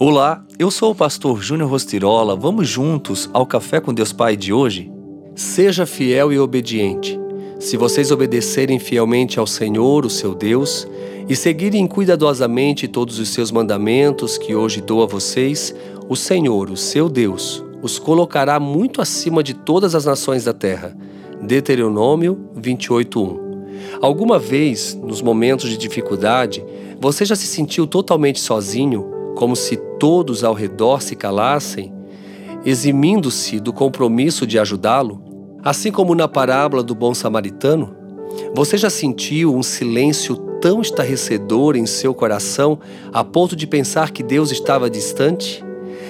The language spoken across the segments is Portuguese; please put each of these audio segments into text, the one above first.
Olá, eu sou o pastor Júnior Rostirola. Vamos juntos ao Café com Deus Pai de hoje? Seja fiel e obediente. Se vocês obedecerem fielmente ao Senhor, o seu Deus, e seguirem cuidadosamente todos os seus mandamentos que hoje dou a vocês, o Senhor, o seu Deus, os colocará muito acima de todas as nações da terra. Deuteronômio 28:1. Alguma vez, nos momentos de dificuldade, você já se sentiu totalmente sozinho? Como se todos ao redor se calassem, eximindo-se do compromisso de ajudá-lo, assim como na parábola do bom samaritano? Você já sentiu um silêncio tão estarrecedor em seu coração a ponto de pensar que Deus estava distante?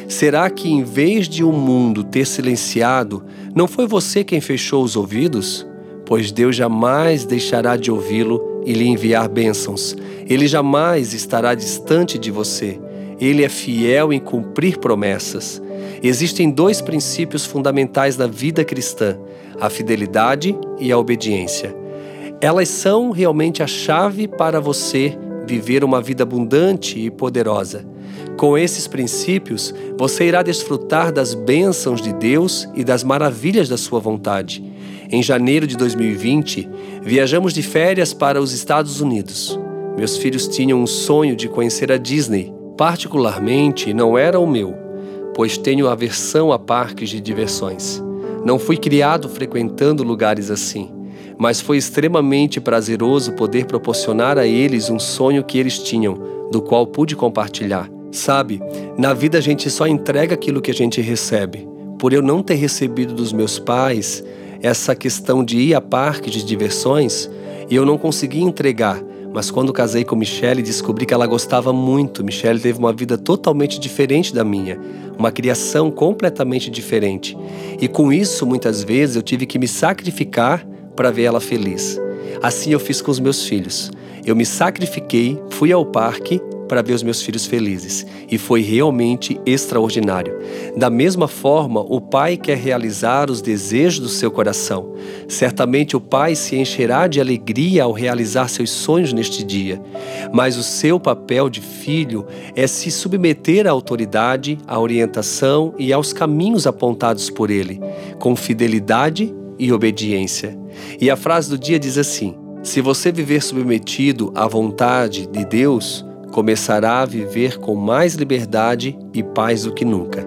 Será que, em vez de o um mundo ter silenciado, não foi você quem fechou os ouvidos? Pois Deus jamais deixará de ouvi-lo e lhe enviar bênçãos. Ele jamais estará distante de você. Ele é fiel em cumprir promessas. Existem dois princípios fundamentais na vida cristã: a fidelidade e a obediência. Elas são realmente a chave para você viver uma vida abundante e poderosa. Com esses princípios, você irá desfrutar das bênçãos de Deus e das maravilhas da sua vontade. Em janeiro de 2020, viajamos de férias para os Estados Unidos. Meus filhos tinham um sonho de conhecer a Disney Particularmente não era o meu, pois tenho aversão a parques de diversões. Não fui criado frequentando lugares assim, mas foi extremamente prazeroso poder proporcionar a eles um sonho que eles tinham, do qual pude compartilhar. Sabe, na vida a gente só entrega aquilo que a gente recebe. Por eu não ter recebido dos meus pais essa questão de ir a parques de diversões, eu não consegui entregar mas quando casei com Michelle, descobri que ela gostava muito. Michelle teve uma vida totalmente diferente da minha, uma criação completamente diferente. E com isso, muitas vezes, eu tive que me sacrificar para ver ela feliz. Assim eu fiz com os meus filhos. Eu me sacrifiquei, fui ao parque para ver os meus filhos felizes e foi realmente extraordinário. Da mesma forma, o Pai quer realizar os desejos do seu coração. Certamente o Pai se encherá de alegria ao realizar seus sonhos neste dia, mas o seu papel de filho é se submeter à autoridade, à orientação e aos caminhos apontados por ele, com fidelidade e obediência. E a frase do dia diz assim: se você viver submetido à vontade de Deus, começará a viver com mais liberdade e paz do que nunca.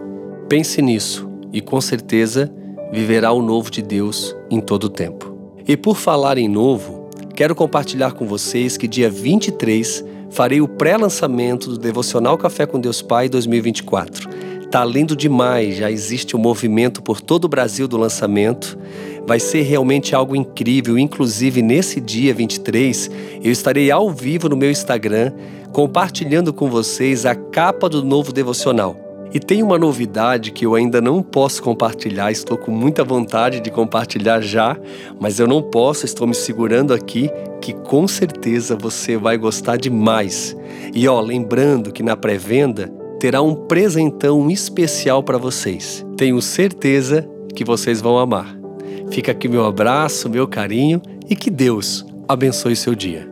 Pense nisso e com certeza viverá o novo de Deus em todo o tempo. E por falar em novo, quero compartilhar com vocês que dia 23 farei o pré-lançamento do Devocional Café com Deus Pai 2024. Tá lindo demais, já existe um movimento por todo o Brasil do lançamento. Vai ser realmente algo incrível, inclusive nesse dia 23, eu estarei ao vivo no meu Instagram compartilhando com vocês a capa do novo devocional. E tem uma novidade que eu ainda não posso compartilhar, estou com muita vontade de compartilhar já, mas eu não posso, estou me segurando aqui, que com certeza você vai gostar demais. E ó, lembrando que na pré-venda terá um presentão especial para vocês. Tenho certeza que vocês vão amar. Fica aqui meu abraço, meu carinho e que Deus abençoe seu dia.